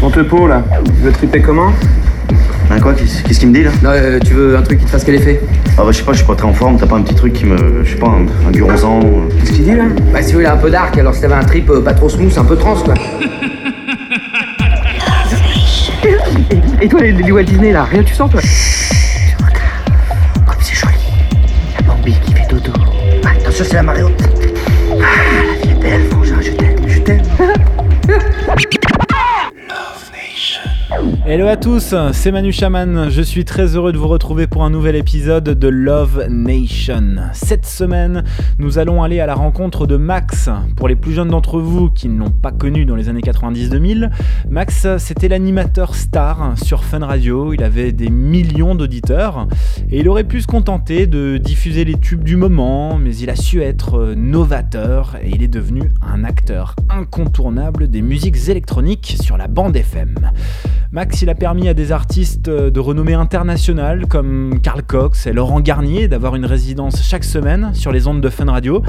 Ton tepo là, tu veux triper comment Hein, quoi Qu'est-ce qu'il me dit là Non, euh, tu veux un truc qui te fasse quel effet Ah bah je sais pas, je suis pas très en forme, t'as pas un petit truc qui me. Je sais pas, un, un guronzan euh. Qu'est-ce qu'il dit là Bah, si il est un peu dark, alors si t'avais un trip euh, pas trop smooth, un peu trans, quoi. Et toi les, les Walt Disney là, rien tu sens toi Comme c'est joli. La Bambi qui fait dodo. Ah, attention, c'est la marée haute. Hello à tous, c'est Manu Chaman. Je suis très heureux de vous retrouver pour un nouvel épisode de Love Nation. Cette semaine, nous allons aller à la rencontre de Max. Pour les plus jeunes d'entre vous qui ne l'ont pas connu dans les années 90-2000, Max, c'était l'animateur star sur Fun Radio. Il avait des millions d'auditeurs et il aurait pu se contenter de diffuser les tubes du moment, mais il a su être novateur et il est devenu un acteur incontournable des musiques électroniques sur la bande FM. Il a permis à des artistes de renommée internationale comme Carl Cox et Laurent Garnier d'avoir une résidence chaque semaine sur les ondes de Fun Radio,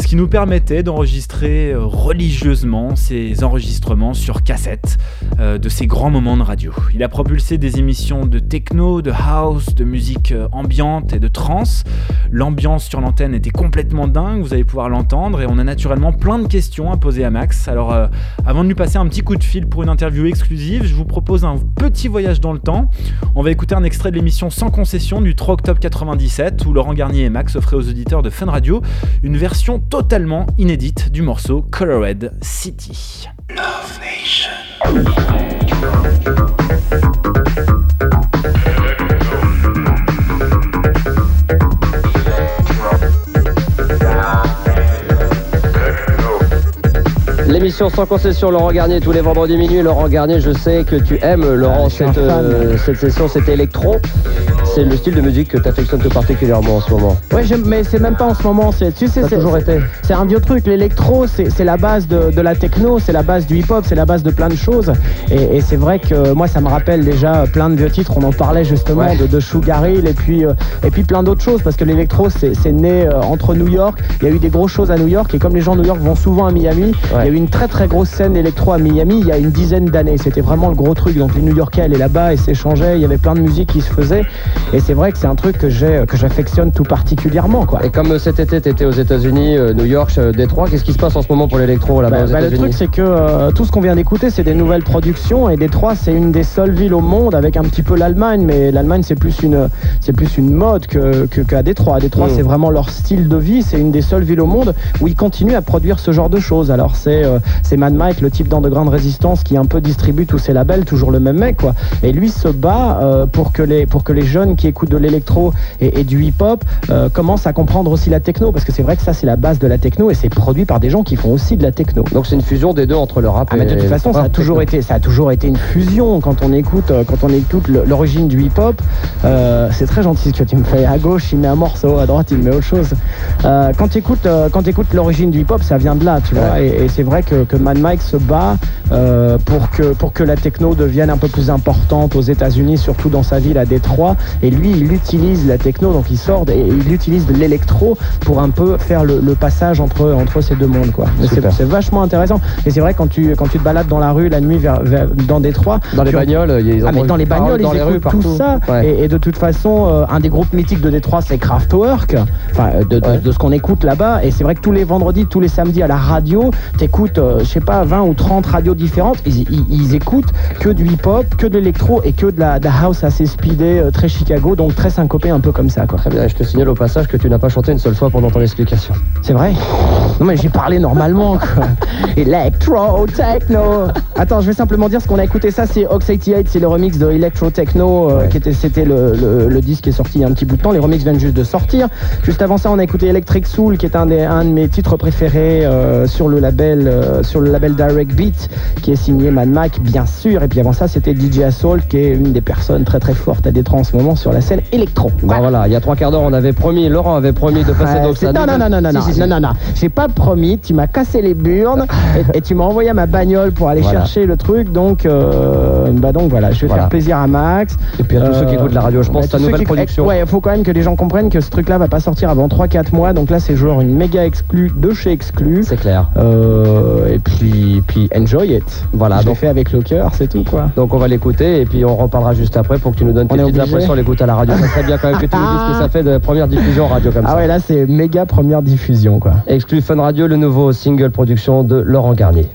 ce qui nous permettait d'enregistrer euh, religieusement ces enregistrements sur cassette euh, de ces grands moments de radio. Il a propulsé des émissions de techno, de house, de musique euh, ambiante et de trance. L'ambiance sur l'antenne était complètement dingue, vous allez pouvoir l'entendre, et on a naturellement plein de questions à poser à Max. Alors, euh, avant de lui passer un petit coup de fil pour une interview exclusive, je vous propose un petit voyage dans le temps. On va écouter un extrait de l'émission Sans concession du 3 octobre 97 où Laurent Garnier et Max offraient aux auditeurs de Fun Radio une version totalement inédite du morceau Colored City. L'émission sans concession, Laurent Garnier, tous les vendredis minuit. Laurent Garnier, je sais que tu aimes, Laurent, Ah, cette, euh, cette session, c'est électro. C'est le style de musique que tu affectionnes tout particulièrement en ce moment. Ouais, mais c'est même pas en ce moment. C'est, tu sais, c'est, toujours été. c'est un vieux truc. L'électro, c'est, la base de, de la techno, c'est la base du hip-hop, c'est la base de plein de choses. Et, et c'est vrai que moi, ça me rappelle déjà plein de vieux titres. On en parlait justement Ouais. de, de Sugar Hill et puis, euh, et puis plein d'autres choses. Parce que l'électro, c'est, né euh, entre New York. Il y a eu des grosses choses à New York. Et comme les gens de New York vont souvent à Miami, il y a eu une très très grosse scène électro à Miami il y a une dizaine d'années. C'était vraiment le gros truc. Donc les New Yorkais allaient là-bas et s'échangeaient. Il y avait plein de musique qui se faisait. Et c'est vrai que c'est un truc que j'ai que j'affectionne tout particulièrement. Quoi. Et comme euh, cet été, tu étais aux États-Unis, euh, New York, euh, Détroit, qu'est-ce qui se passe en ce moment pour l'électro là-bas Bah, aux bah, le truc c'est que euh, tout ce qu'on vient d'écouter c'est des nouvelles productions et Détroit c'est une des seules villes au monde avec un petit peu l'Allemagne mais l'Allemagne c'est plus une c'est plus une mode que qu'à Détroit. À Détroit Mm. c'est vraiment leur style de vie, c'est une des seules villes au monde où ils continuent à produire ce genre de choses. Alors c'est euh, c'est Mad Mike le type d'Underground Resistance qui un peu distribue tous ces labels, toujours le même mec quoi. Et lui se bat euh, pour que les pour que les jeunes qui écoutent de l'électro et, et du hip-hop euh, commencent à comprendre aussi la techno parce que c'est vrai que ça c'est la base de la techno et c'est produit par des gens qui font aussi de la techno. Donc c'est une fusion des deux entre le rap Ah et mais de toute façon, ça a Ah, toujours été, ça a toujours été une fusion. Quand on écoute, euh, quand on écoute l'origine du hip-hop, euh, c'est très gentil ce que tu me fais. À gauche, il met un morceau, à droite, il met autre chose. Euh, quand tu écoutes, quand tu écoutes l'origine du hip-hop, ça vient de là, tu vois. Et, et c'est vrai que, que Mad Mike se bat pour que pour que la techno devienne un peu plus importante aux États-Unis, surtout dans sa ville à Détroit. Et lui, il utilise la techno, donc il sort et il utilise de l'électro pour un peu faire le, le passage entre entre ces deux mondes, quoi. C'est vachement intéressant. Et c'est vrai quand tu quand tu te balades dans la rue la nuit vers, vers- dans Détroit. Dans les tu- bagnoles, ils Ah mais dans les bagnoles, dans ils les rues écoutent tout partout. ça. Ouais. Et, et de toute façon, euh, un des groupes mythiques de Détroit, c'est Kraftwerk. Enfin, euh, de, de- Ouais. de ce qu'on écoute là-bas. Et c'est vrai que tous les vendredis, tous les samedis à la radio, t'écoutes, euh, je sais pas, 20 ou 30 radios différentes. Ils, ils- ils écoutent que du hip-hop, que de l'électro et que de la, de la house assez speedée, euh, très Chicago, donc très syncopé, un peu comme ça, quoi. Très bien, je te signale au passage que tu n'as pas chanté une seule fois pendant ton explication. C'est vrai? Non mais j'ai parlé normalement quoi. Electro Techno. Attends, je vais simplement dire ce qu'on a écouté ça, c'est Ox 88, c'est le remix de Electro Techno euh, Ouais. qui était c'était le, le- le disque qui est sorti il y a un petit bout de temps, les remix viennent juste de sortir. Juste avant ça, on a écouté Electric Soul qui est un des un de mes titres préférés euh, sur le label euh, sur le label Direct Beat qui est signé Mad Mac bien sûr et puis avant ça, c'était DJ Assault qui est une des personnes très très fortes à Détroit en ce moment, uniquement sur la scène électro. Bah voilà, il y a trois quarts d'heure, on avait promis, Laurent avait promis de passer Ouais, donc ça. non, non, non, non, non, non, Si, si, non, non, non, j'ai pas promis, tu m'as cassé les burnes et, et tu m'as envoyé à ma bagnole pour aller Voilà. chercher le truc, donc, euh, bah donc voilà, je vais Voilà. faire plaisir à Max. Et puis à tous ceux qui écoutent la radio, je pense, bah, ta tous ceux nouvelle production. Ouais, faut quand même que les gens comprennent que ce truc-là va pas sortir avant 3-4 mois, donc là c'est genre une méga exclue de chez exclu. C'est clair. Euh, et puis, puis enjoy it. Voilà, je donc- fait avec le cœur, c'est tout quoi. Donc on va l'écouter et puis on reparlera juste après pour que tu nous donnes tes On est petites impressions à la radio. Ça serait bien quand même que tu nous dises ce que ça fait de première diffusion radio comme Ah ça. ouais, là c'est méga première diffusion quoi. Exclu Fun Radio, le nouveau single production de Laurent Garnier.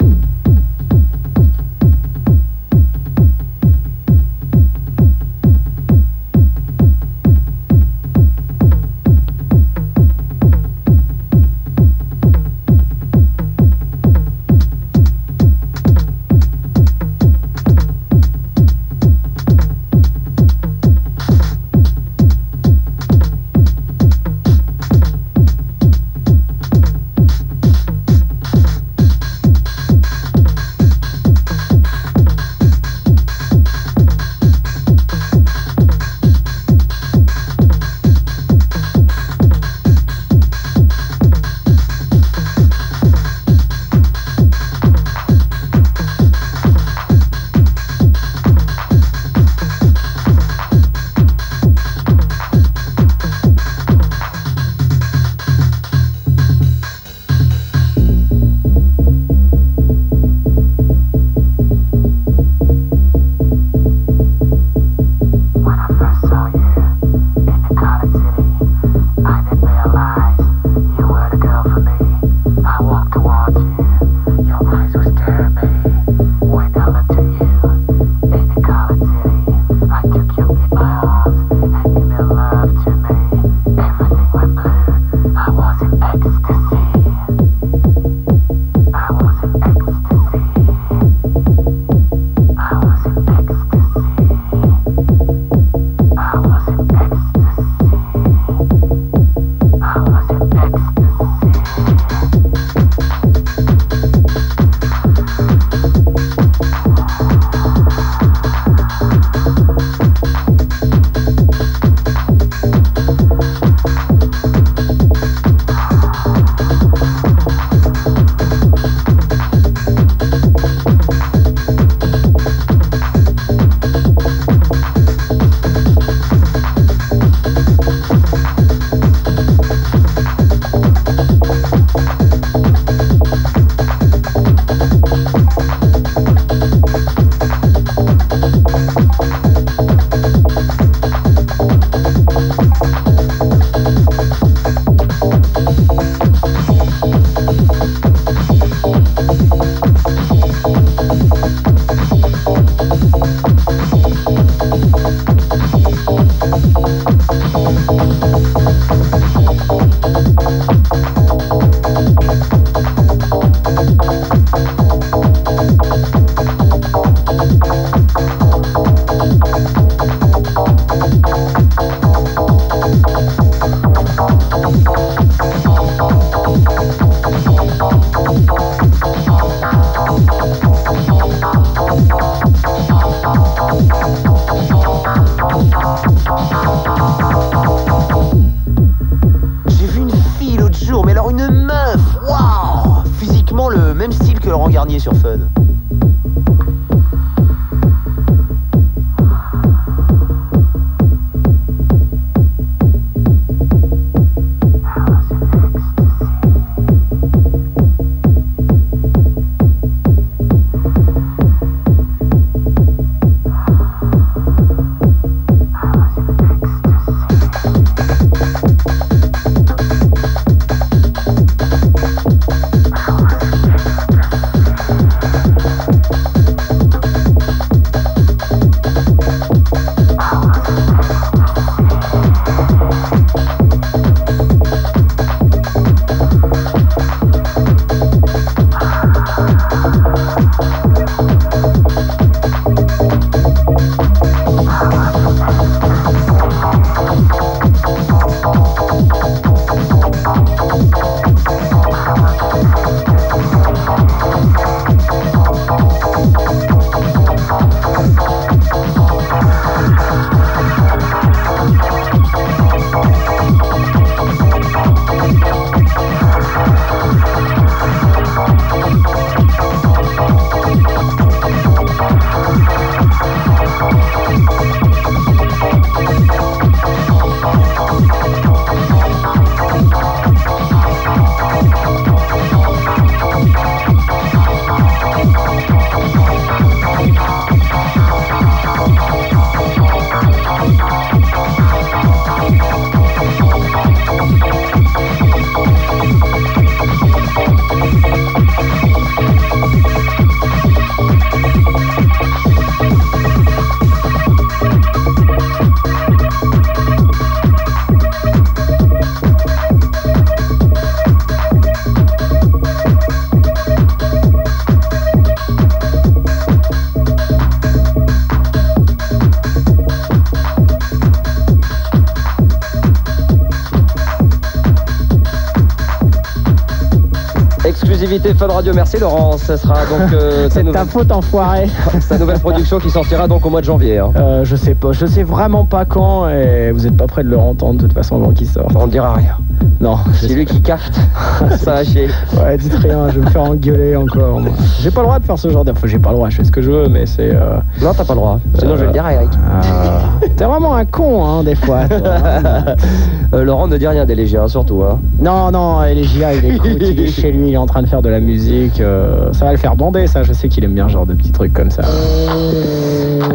Exclusivité Fun Radio. Merci Laurent. Ce sera donc euh, ta nouvelle, faute, enfoiré. sa nouvelle production qui sortira donc au mois de janvier. hein. Euh, je sais pas, je sais vraiment pas quand et vous êtes pas près de le entendre de toute façon avant qu'il sorte. On ne dira rien. Non, C'est lui qui capte. Ça va chier. Ouais, dites rien, je vais me faire engueuler encore. moi. J'ai pas le droit de faire ce genre. Enfin, j'ai pas le droit, je fais ce que je veux, mais c'est. euh, Non, t'as pas le droit. Sinon, je vais le dire à Eric. euh, T'es vraiment un con, hein, des fois. toi, hein. Euh, Laurent ne dit rien des légiens, surtout. Hein. non, non, Elegia, il écoute, il est chez lui, il est en train de faire de la musique. euh, ça va le faire bander, ça. Je sais qu'il aime bien ce genre de petits trucs comme ça.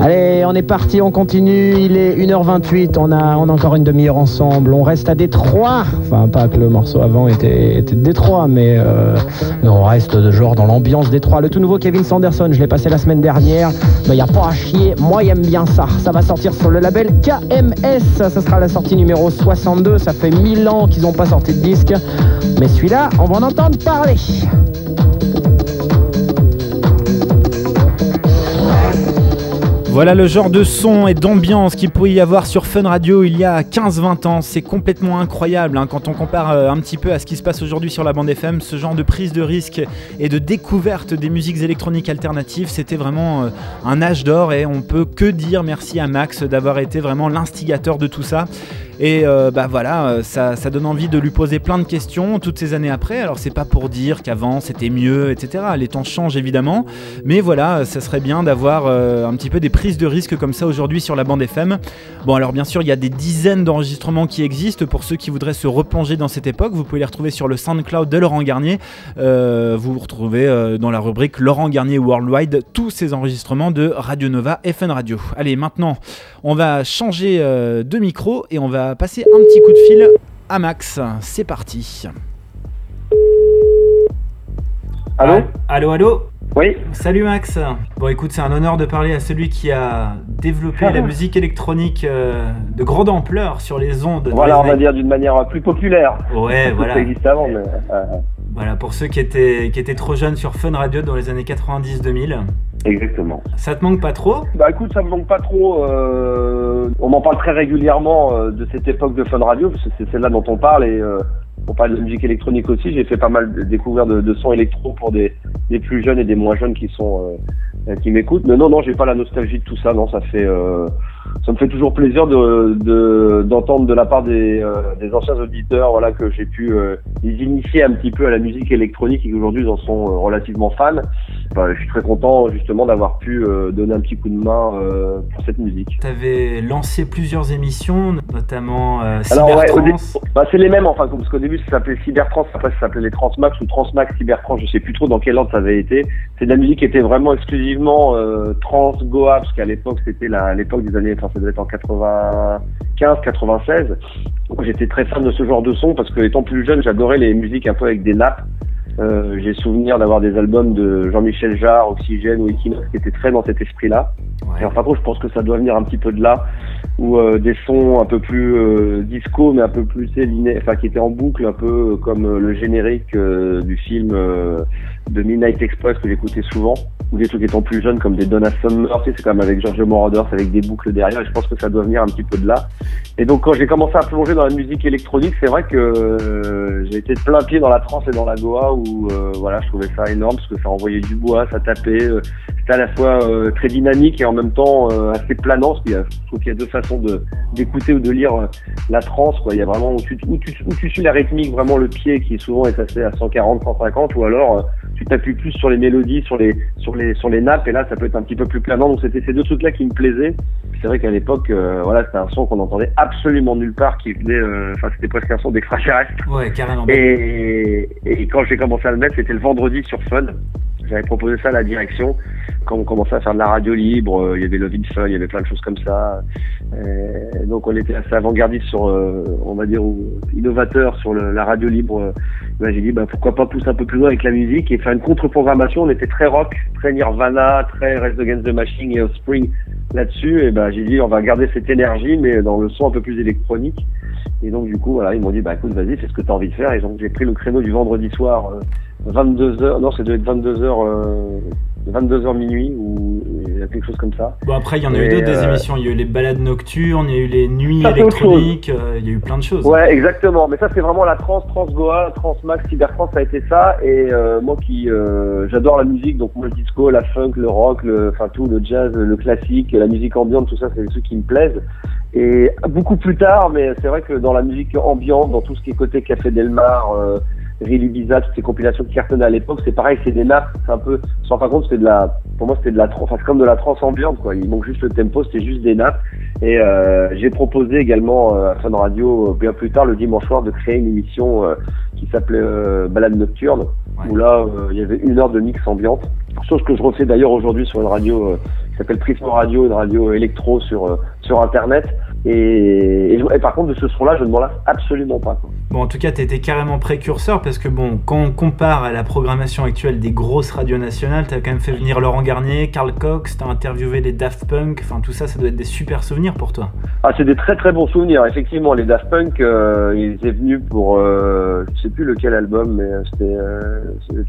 Allez, on est parti, on continue. Il est 1h28, on a, on a encore une demi-heure ensemble. On reste à Détroit. Pas que le morceau avant était, était Détroit, mais, euh, on reste de genre dans l'ambiance Détroit. Le tout nouveau Kevin Sanderson, je l'ai passé la semaine dernière. Mais il n'y a pas à chier. Moi, j'aime bien ça. Ça va sortir sur le label KMS. Ça sera la sortie numéro 62. Ça fait 1000 ans qu'ils n'ont pas sorti de disque. Mais celui-là, on va en entendre parler. Voilà le genre de son et d'ambiance qu'il pouvait y avoir sur Fun Radio il y a 15-20 ans. C'est complètement incroyable hein, quand on compare euh, un petit peu à ce qui se passe aujourd'hui sur la bande FM. Ce genre de prise de risque et de découverte des musiques électroniques alternatives, c'était vraiment euh, un âge d'or et on peut que dire merci à Max d'avoir été vraiment l'instigateur de tout ça. Et euh, bah voilà, euh, ça, ça donne envie de lui poser plein de questions toutes ces années après. Alors c'est pas pour dire qu'avant c'était mieux, etc. Les temps changent évidemment, mais voilà, ça serait bien d'avoir euh, un petit peu des prises de risque comme ça aujourd'hui sur la bande FM. Bon alors bien sûr il y a des dizaines d'enregistrements qui existent pour ceux qui voudraient se replonger dans cette époque. Vous pouvez les retrouver sur le SoundCloud de Laurent Garnier. Vous retrouvez dans la rubrique Laurent Garnier Worldwide tous ces enregistrements de Radio Nova Fun Radio. Allez maintenant on va changer de micro et on va passer un petit coup de fil à Max. C'est parti. Allô Allô, allô Oui Salut Max. Bon écoute, c'est un honneur de parler à celui qui a développé la musique électronique euh, de grande ampleur sur les ondes. Voilà, on va dire d'une manière plus populaire. Ouais, Ça voilà. existait avant, mais... euh, Voilà, pour ceux qui étaient, qui étaient trop jeunes sur Fun Radio dans les années 90-2000. exactement. Ça te manque pas trop? Bah écoute, ça me manque pas trop. euh, On m'en parle très régulièrement euh, de cette époque de Fun Radio, parce que c'est celle-là dont on parle, et euh, on parle de musique électronique aussi. J'ai fait pas mal de découvertes de, de sons électro pour des, des plus jeunes et des moins jeunes qui sont euh, qui m'écoutent. Mais non, non, j'ai pas la nostalgie de tout ça. Non, ça fait euh, ça me fait toujours plaisir de de- d'entendre de, la part des, euh, des anciens auditeurs, voilà, que j'ai pu euh, les initier un petit peu à la musique électronique et qu'aujourd'hui ils en sont euh, relativement fans. Bah, je suis très content justement d'avoir pu euh, donner un petit coup de main euh, pour cette musique. Tu avais lancé plusieurs émissions, notamment euh, ouais, Cybertrans. dé- bah, c'est les mêmes enfin parce qu'au début ça s'appelait Cybertrans, après ça s'appelait les Transmax ou Transmax Cybertrans, je sais plus trop dans quel ordre ça avait été. C'est de la musique qui était vraiment exclusivement euh, trans Goa parce qu'à l'époque c'était l'époque des années enfin ça devait être en 95 96. Donc j'étais très fan de ce genre de son parce que étant plus jeune, j'adorais les musiques un peu avec des nappes. Euh, j'ai souvenir d'avoir des albums de Jean-Michel Jarre, Oxygène ou Equinox qui étaient très dans cet esprit-là. Et enfin, je pense que ça doit venir un petit peu de là, où euh, des sons un peu plus euh, disco, mais un peu plus tu sais, liné- enfin qui étaient en boucle, un peu comme le générique du film de Midnight Express que j'écoutais souvent, ou des trucs étant plus jeunes comme des Donna Summer, c'est quand même avec Giorgio Moroder, avec des boucles derrière, et je pense que ça doit venir un petit peu de là. Et donc quand j'ai commencé à plonger dans la musique électronique, c'est vrai que euh, j'ai été de plein pied dans la trance et dans la Goa, où euh, voilà, je trouvais ça énorme parce que ça envoyait du bois, ça tapait, euh, c'était à la fois euh, très dynamique et en même temps euh, assez planant, parce qu'il y a, je trouve qu'il y a deux façons de d'écouter ou de lire la trance, quoi. Il y a vraiment où tu, où tu, où tu suis la rythmique, vraiment le pied qui souvent est assez à 140, 150, ou alors tu t'appuies plus sur les mélodies, sur les sur les sur les nappes, et là ça peut être un petit peu plus planant. Donc c'était ces deux trucs-là qui me plaisaient. C'est vrai qu'à l'époque, euh, voilà, c'était un son qu'on entendait absolument nulle part, qui venait, euh, enfin c'était presque un son d'extraterrestre. Ouais, carrément. Et, et quand j'ai commencé à le mettre, c'était le vendredi sur Fun. J'avais proposé ça à la direction. Quand on commençait à faire de la radio libre, euh, il y avait Love in Fun, il y avait plein de choses comme ça. Euh, donc on était assez avant-gardiste sur, euh, on va dire, innovateur sur le- la radio libre. Ben, j'ai dit, bah, pourquoi pas pousser un peu plus loin avec la musique et faire une contre-programmation. On était très rock, très Nirvana, très Rest Against the Machine et Offspring là-dessus. Et ben j'ai dit, on va garder cette énergie, mais dans le son un peu plus électronique. Et donc du coup, voilà, ils m'ont dit, bah écoute, vas-y, fais ce que tu as envie de faire. Et donc j'ai pris le créneau du vendredi soir, euh, 22h, non, ça devait être 22h, euh, 22h minuit, ou quelque chose comme ça. Bon, après, il y en a eu d'autres des euh, émissions. Il y a eu les balades nocturnes, il y a eu les nuits Ça, électroniques, euh, il y a eu plein de choses. Ouais, exactement. Mais ça, c'est vraiment la trans, trans Goa, trans Max, Cybertrans, ça a été ça. Et euh, moi qui, euh, j'adore la musique, donc moi le disco, la funk, le rock, le, enfin tout, le jazz, le classique, la musique ambiante, tout ça, c'est des trucs qui me plaisent. Et beaucoup plus tard, mais c'est vrai que dans la musique ambiante, dans tout ce qui est côté Café Delmar, euh, Real Ibiza, toutes ces compilations qui cartonnaient à l'époque, c'est pareil, c'est des nappes, c'est un peu, sans fin compte, c'était de la, pour moi, c'était de la, enfin, c'est comme de la trance ambiante, quoi. Il manque juste le tempo, c'était juste des nappes. Et euh, j'ai proposé également euh, à Fun Radio, euh, bien plus tard, le dimanche soir, de créer une émission euh, qui s'appelait euh, Balade Nocturne, où là, euh, il y avait une heure de mix ambiante. Chose que je refais d'ailleurs aujourd'hui sur une radio euh, qui s'appelle Prisma Radio, une radio électro sur, euh, sur Internet. Et, et je- et par contre, de ce son-là, je ne m'en lasse absolument pas. quoi. Bon, en tout cas, tu étais carrément précurseur parce que, bon, quand on compare à la programmation actuelle des grosses radios nationales, tu as quand même fait venir Laurent Garnier, Carl Cox, tu as interviewé les Daft Punk, enfin tout ça, ça doit être des super souvenirs pour toi. Ah, c'est des très très bons souvenirs. Effectivement, les Daft Punk, euh, ils étaient venus pour, euh, je sais plus lequel album, mais c'était euh,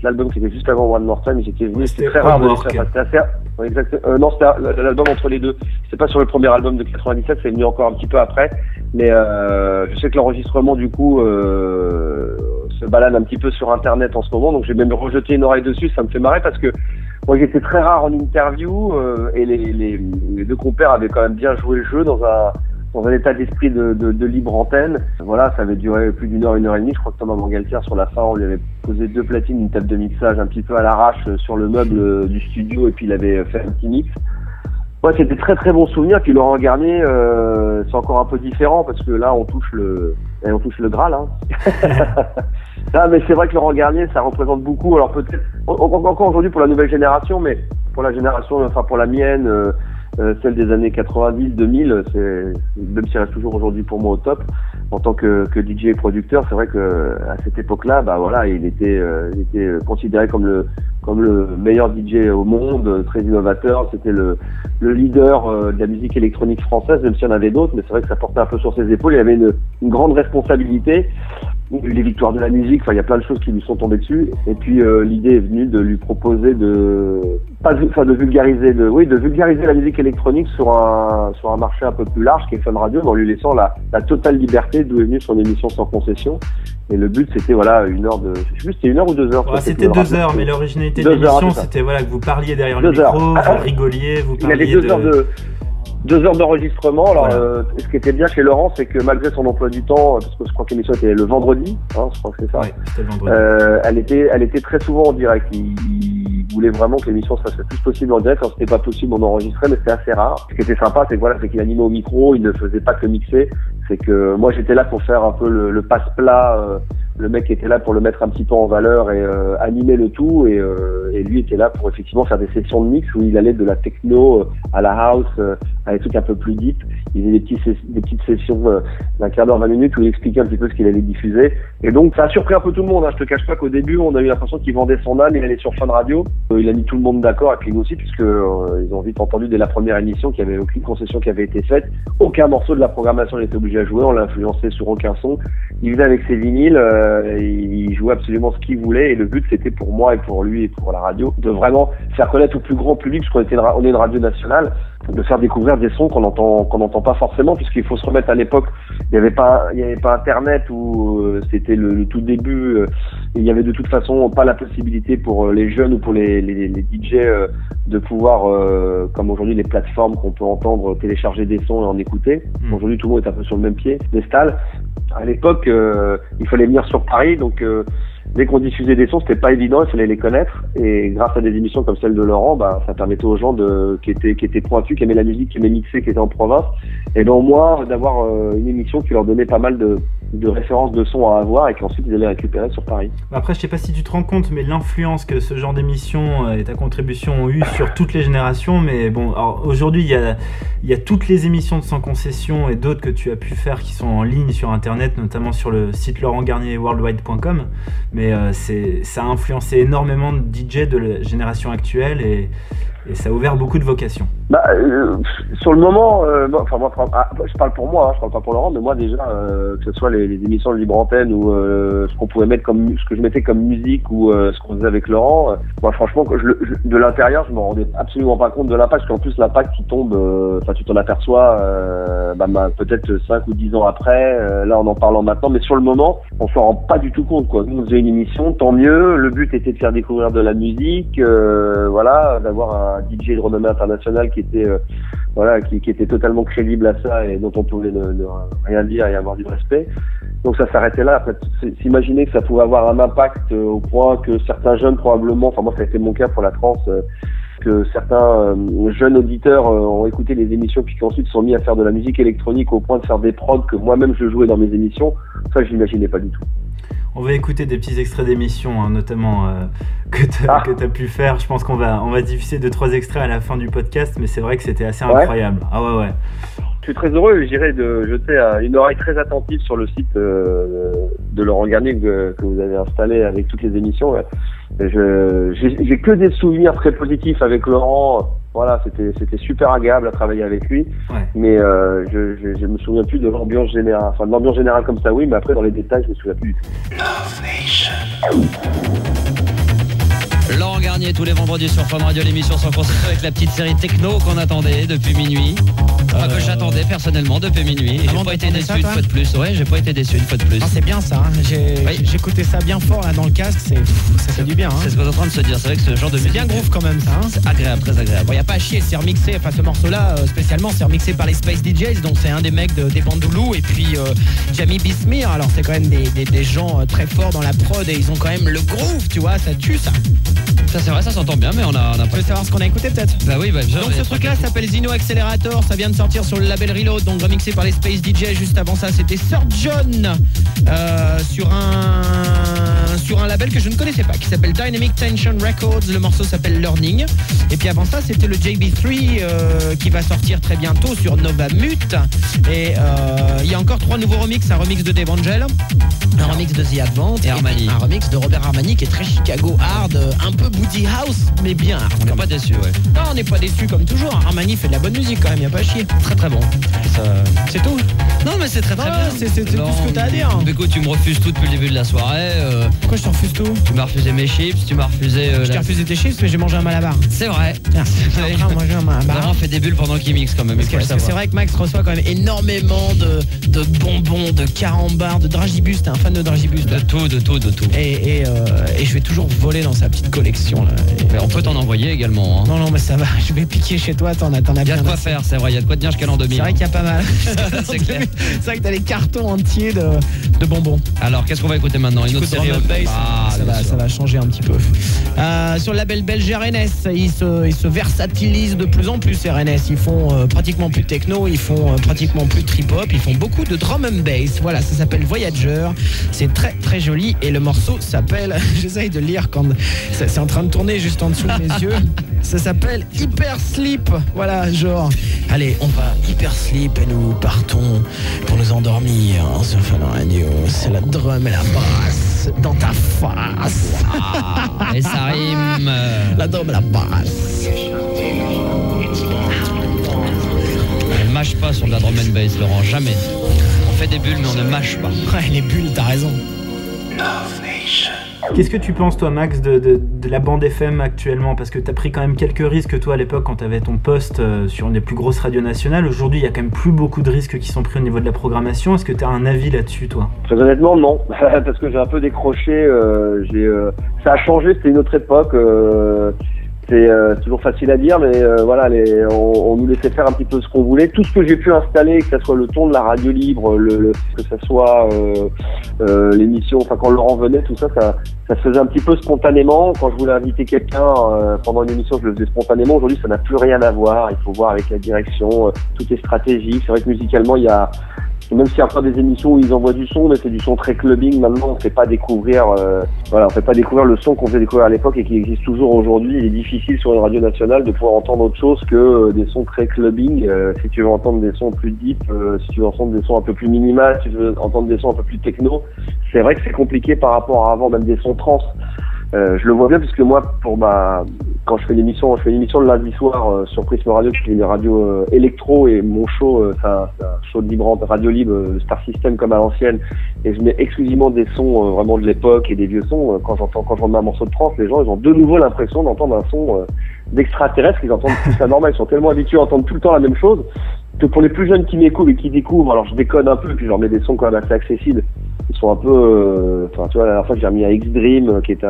l'album qui était juste avant One More Time. Ils étaient venus. C'était très rare de les Homework. faire. Enfin, C'était assez. exact- euh, non, c'était l'album entre les deux. C'est pas sur le premier album de 97, c'est venu encore un petit peu après. Mais euh, je sais que l'enregistrement du coup euh, se balade un petit peu sur Internet en ce moment, donc j'ai même rejeté une oreille dessus. Ça me fait marrer parce que moi j'étais très rare en interview euh, et les, les, les deux compères avaient quand même bien joué le jeu dans un dans un état d'esprit de, de, de libre antenne. Voilà, ça avait duré plus d'une heure, une heure et demie. Je crois que Thomas Mangaltier, sur la fin, on lui avait posé deux platines, une table de mixage un petit peu à l'arrache euh, sur le meuble euh, du studio et puis il avait fait un petit mix. Ouais, c'était très très bon souvenir. Puis Laurent Garnier, euh, c'est encore un peu différent parce que là, on touche le, et on touche le Graal. Hein. Mais c'est vrai que Laurent Garnier, ça représente beaucoup. Alors peut-être en- en- encore aujourd'hui pour la nouvelle génération, mais pour la génération, enfin pour la mienne, euh, euh, celle des années 90, 2000, c'est même s'il reste toujours aujourd'hui pour moi au top en tant que, que DJ et producteur. C'est vrai que à cette époque-là, bah voilà, il était, euh, il était considéré comme le comme le meilleur DJ au monde, euh, très innovateur. C'était le le leader euh, de la musique électronique française, même s'il y en avait d'autres, mais c'est vrai que ça portait un peu sur ses épaules. Il avait une, une grande responsabilité. Il y a eu les victoires de la musique, enfin il y a plein de choses qui lui sont tombées dessus. Et puis euh, l'idée est venue de lui proposer de pas de, enfin de vulgariser, de oui, de vulgariser la musique électronique sur un sur un marché un peu plus large qui est Fun Radio, en lui laissant la, la totale liberté d'où est venue son émission sans concession. Et le but c'était voilà une heure de, je sais plus c'était une heure ou deux heures. Ouais, c'était deux heures, mais l'originalité de l'émission, c'était voilà, que vous parliez derrière Deux le micro, Ah, vous rigoliez, vous Il avait parliez deux de... heures de deux heures d'enregistrement. Alors, Voilà. euh, ce qui était bien chez Laurent, c'est que malgré son emploi du temps, parce que je crois que l'émission était le vendredi, hein, je crois que c'est ça. Ouais, c'était le vendredi. Euh, elle était, elle était très souvent en direct. Il, il voulait vraiment que l'émission se fasse le plus possible en direct. Quand c'était pas possible, on enregistrait, mais c'était assez rare. Ce qui était sympa, c'est que voilà, c'est qu'il animait au micro, il ne faisait pas que mixer. C'est que moi, j'étais là pour faire un peu le, le passe-plat. euh, le mec était là pour le mettre un petit peu en valeur et euh, animer le tout. Et, euh, et lui était là pour effectivement faire des sessions de mix où il allait de la techno euh, à la house, euh, à des trucs un peu plus deep. Il faisait des, des petites sessions euh, d'un quart d'heure, 20 minutes où il expliquait un petit peu ce qu'il allait diffuser. Et donc ça a surpris un peu tout le monde. Hein. Je te cache pas qu'au début on a eu l'impression qu'il vendait son âme. Il allait sur Fun Radio. Il a mis tout le monde d'accord et puis nous aussi puisque ils ont vite entendu dès la première émission qu'il n'y avait aucune concession qui avait été faite. Aucun morceau de la programmation n'était obligé à jouer. On l'a influencé sur aucun son. Il venait avec ses vinyles. euh, il jouait absolument ce qu'il voulait et le but c'était pour moi et pour lui et pour la radio de vraiment faire connaître au plus grand public parce qu'on était on est une radio nationale de faire découvrir des sons qu'on entend qu'on n'entend pas forcément puisqu'il faut se remettre à l'époque il n'y avait pas il y avait pas internet où euh, c'était le, le tout début euh, il y avait de toute façon pas la possibilité pour euh, les jeunes ou pour les, les, les DJ euh, de pouvoir euh, comme aujourd'hui les plateformes qu'on peut entendre télécharger des sons et en écouter Mm. aujourd'hui tout le monde est un peu sur le même pied des stalls à l'époque euh, il fallait venir sur Paris donc euh, dès qu'on diffusait des sons, c'était pas évident, il fallait les connaître. Et grâce à des émissions comme celle de Laurent, bah, ça permettait aux gens qui étaient, qui étaient pointus, qui aimaient la musique, qui aimaient mixer, qui étaient en province, et ben au moins d'avoir euh, une émission qui leur donnait pas mal de, références de sons à avoir et qu'ensuite ils allaient récupérer sur Paris. Après, je sais pas si tu te rends compte, mais l'influence que ce genre d'émission euh, et ta contribution ont eu sur toutes les générations. Mais bon, aujourd'hui, il y a, toutes les émissions de Sans Concession et d'autres que tu as pu faire qui sont en ligne sur Internet, notamment sur le site laurentgarnierworldwide.com. Mais euh, c'est, ça a influencé énormément de DJ de la génération actuelle et, Et ça a ouvert beaucoup de vocations. Bah, euh, sur le moment, euh, moi- enfin moi, ah, je parle pour moi, hein, je parle pas pour Laurent, mais moi déjà, euh, que ce soit les, émissions de libre antenne ou euh, ce qu'on pouvait mettre comme, ce que je mettais comme musique ou euh, ce qu'on faisait avec Laurent, euh, moi franchement, je, je- de l'intérieur, je me rendais absolument pas compte de l'impact, parce qu'en plus l'impact qui tombe, enfin tu t'en aperçois, bah, bah, peut-être 5 ou 10 ans après, là en en parlant maintenant, mais sur le moment, on s'en rend pas du tout compte quoi. Nous on faisait une émission, tant mieux. Le but était de faire découvrir de la musique, voilà, d'avoir un DJ de renommée internationale qui était euh, voilà, qui, était totalement crédible à ça et dont on pouvait ne, rien dire et avoir du respect. Donc ça s'arrêtait là. Après, s'imaginer que ça pouvait avoir un impact euh, au point que certains jeunes probablement, enfin moi ça a été mon cas pour la trans, euh, que certains euh, jeunes auditeurs ont écouté les émissions puis qu'ensuite sont mis à faire de la musique électronique au point de faire des prods que moi-même je jouais dans mes émissions, ça je l'imaginais pas du tout. On va écouter des petits extraits d'émissions, hein, notamment euh, que tu as, Ah. pu faire. Je pense qu'on va, on va diffuser deux trois extraits à la fin du podcast, mais c'est vrai que c'était assez Ouais. incroyable. Ah ouais ouais. Je suis très heureux, je dirais, de jeter une oreille très attentive sur le site euh, de Laurent Garnier que, que vous avez installé avec toutes les émissions. ouais. J'ai que des souvenirs très positifs avec Laurent. Voilà, c'était c'était super agréable à travailler avec lui. Ouais. Mais euh, je, je, je me souviens plus de l'ambiance générale. Enfin, de l'ambiance générale comme ça, oui, mais après dans les détails, je me souviens plus. du tout. Tous les vendredis sur Fun Radio, l'émission sans concept avec la petite série techno qu'on attendait depuis minuit. Enfin, que j'attendais personnellement depuis minuit. Et J'ai pas été déçu ça, une fois de plus. Ouais, j'ai pas été déçu une fois de plus. Ah, c'est bien ça, hein. Oui. j'écoutais ça bien fort là dans le casque, c'est ça fait du bien. Hein. C'est ce qu'on est en train de se dire. C'est vrai que ce genre de C'est musique. bien groove quand même ça. Hein. C'est agréable, très agréable. Bon, y a pas à chier, c'est remixé, enfin ce morceau-là euh, spécialement, c'est remixé par les Space DJs, donc c'est un des mecs de, des Bandoulou et puis euh, Jamie Bismir, alors c'est quand même des, des, des gens euh, très forts dans la prod et ils ont quand même le groove, tu vois, ça tue ça. Ça, c'est vrai, ça s'entend bien, mais on a, on a Tu pas. veux savoir ce qu'on a écouté peut-être Bah oui, bah bien. donc ce truc-là s'appelle Zino Accelerator, ça vient de sortir sur le label Reload, donc remixé par les Space DJ. Juste avant ça, c'était Sir John euh, sur un sur un label que je ne connaissais pas, qui s'appelle Dynamic Tension Records. Le morceau s'appelle Learning. Et puis avant ça, c'était le JB3 euh, qui va sortir très bientôt sur Nova Mute. Et euh, il y a encore trois nouveaux remixes, un remix de Devangel, un remix de The Advent Et Armani. un remix de Robert Armani qui est très Chicago hard, un peu house, mais bien. On n'est pas déçu, ouais. Non, on n'est pas déçus comme toujours. Armani fait de la bonne musique quand même, y a pas à chier. Très très bon. Ça- C'est tout. Non, mais c'est très très bien. c'est- c'est- c'est tout ce que t'as à dire. mais Écoute, tu me refuses tout depuis le début de la soirée. euh, Pourquoi je t'en refuse tout? Tu m'as refusé mes chips, tu m'as refusé. euh, Je t'ai la- refusé tes chiffres mais j'ai mangé un malabar. C'est vrai. Tiens, je suis en train de manger un malabar. Laurent fait des bulles pendant qu'il mixe quand même. Parce que faut le parce que c'est vrai que Max reçoit quand même énormément de, de bonbons, de carambars, de dragibus. T'es un fan de dragibus toi De tout, de tout, de tout. et, et, euh, et je vais toujours voler dans sa petite collection là. Et- Mais on peut t'en envoyer également. hein. Non, non, mais ça va. Je vais piquer chez toi. T'en as, t'en as Il y a bien. de quoi assez. faire, c'est vrai, il y a de quoi tenir jusqu'à l'an 2000. C'est vrai qu'il y a pas mal. C'est clair. C'est vrai que t'as les cartons entiers de, de bonbons. Alors, qu'est-ce qu'on va écouter maintenant? Une autre série drum and bass, Ah, ça, va, sûr. ça va changer un petit peu. Euh, sur le label belge RNS, ils se, ils se versatilisent de plus en plus RNS. Ils font euh, pratiquement plus de techno, ils font euh, pratiquement plus de trip-hop, ils font beaucoup de drum and bass. Voilà, ça s'appelle Voyager. C'est très très joli et le morceau s'appelle, j'essaye de lire quand c'est en train de tourner juste en dessous de mes yeux. Ça s'appelle Hyper Sleep. Voilà, genre, allez, on va Hyper Sleep et nous partons pour nous endormir en se faisant radio. C'est la drum et la basse dans ta face. Ah, et ça rime. La drum et la basse. On ne mâche pas sur de la drum and bass, Laurent, jamais. On fait des bulles, mais on ne mâche pas. Ouais, les bulles, t'as raison. Qu'est-ce que tu penses, toi, Max, de, de- de la bande FM actuellement? Parce que tu as pris quand même quelques risques, toi, à l'époque, quand tu avais ton poste euh, sur une des plus grosses radios nationales. Aujourd'hui, il y a quand même plus beaucoup de risques qui sont pris au niveau de la programmation. Est-ce que tu as un avis là-dessus, toi? Très honnêtement, non, parce que j'ai un peu décroché. euh, euh, ça a changé, c'était une autre époque. C'est euh, toujours facile à dire, mais euh, voilà, les, on, on nous laissait faire un petit peu ce qu'on voulait. Tout ce que j'ai pu installer, que ce soit le ton de la radio libre, le, le- que ce soit euh, l'émission, enfin quand Laurent venait, tout ça, ça, ça se faisait un petit peu spontanément. Quand je voulais inviter quelqu'un euh, pendant une émission, je le faisais spontanément. Aujourd'hui, ça n'a plus rien à voir. Il faut voir avec la direction. euh, tout est stratégique. C'est vrai que musicalement, il y a même s'il y a encore des émissions où ils envoient du son, mais c'est du son très clubbing. Maintenant, on fait pas découvrir, euh, voilà, on fait pas découvrir le son qu'on faisait découvrir à l'époque et qui existe toujours aujourd'hui. Il est difficile sur une radio nationale de pouvoir entendre autre chose que euh, des sons très clubbing. Euh, si tu veux entendre des sons plus deep, euh, si tu veux entendre des sons un peu plus minimal, si tu veux entendre des sons un peu plus techno, c'est vrai que c'est compliqué par rapport à avant, même des sons trans. Euh, je le vois bien puisque moi, pour ma, quand je fais l'émission, je fais une émission le lundi soir euh, sur Prisme Radio, qui est une radio euh, électro et mon show, c'est un, un show de libre, radio libre, euh, Star System comme à l'ancienne, et je mets exclusivement des sons euh, vraiment de l'époque et des vieux sons. Quand j'entends, quand un morceau de trance, les gens ils ont de nouveau l'impression d'entendre un son d'extraterrestre, ils entendent tout ça normal, ils sont tellement habitués à entendre tout le temps la même chose que pour les plus jeunes qui m'écoutent et qui découvrent, alors je déconne un peu, puis je leur mets des sons quand même assez accessibles. Ils sont un peu, euh, enfin tu vois, la dernière fois j'ai remis à X-Dream, euh, qui est un,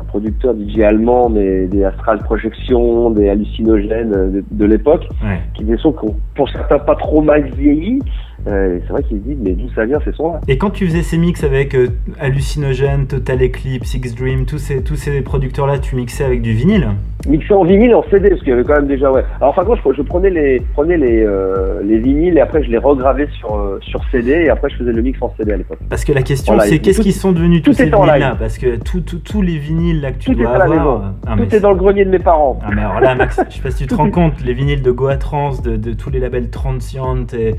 un producteur DJ allemand, mais des Astral Projection, des hallucinogènes euh, de, de l'époque, Ouais. qui des sons qui ont pour certains pas trop mal vieilli. Euh, et c'est vrai qu'ils se disent, mais d'où ça vient ces sons-là? Et quand tu faisais ces mix avec euh, Hallucinogène, Total Eclipse, X Dream, tous ces, tous ces producteurs-là, tu mixais avec du vinyle? Mixé en vinyle en CD, parce qu'il y avait quand même déjà, ouais. Alors, contre, je, je prenais les, prenais les, euh, les vinyles et après je les regravais sur, euh, sur CD et après je faisais le mix en CD à l'époque. Parce que la question Voilà, c'est qu'est-ce qu'ils sont devenus tous ces vinyles-là? Parce que tous les vinyles là que tu Tout est dois la avoir. maison. ah, Tout est dans le grenier de mes parents. Ah mais alors là Max, je sais pas si tu te rends compte, les vinyles de Goa Trans, de, de tous les labels Transient, et,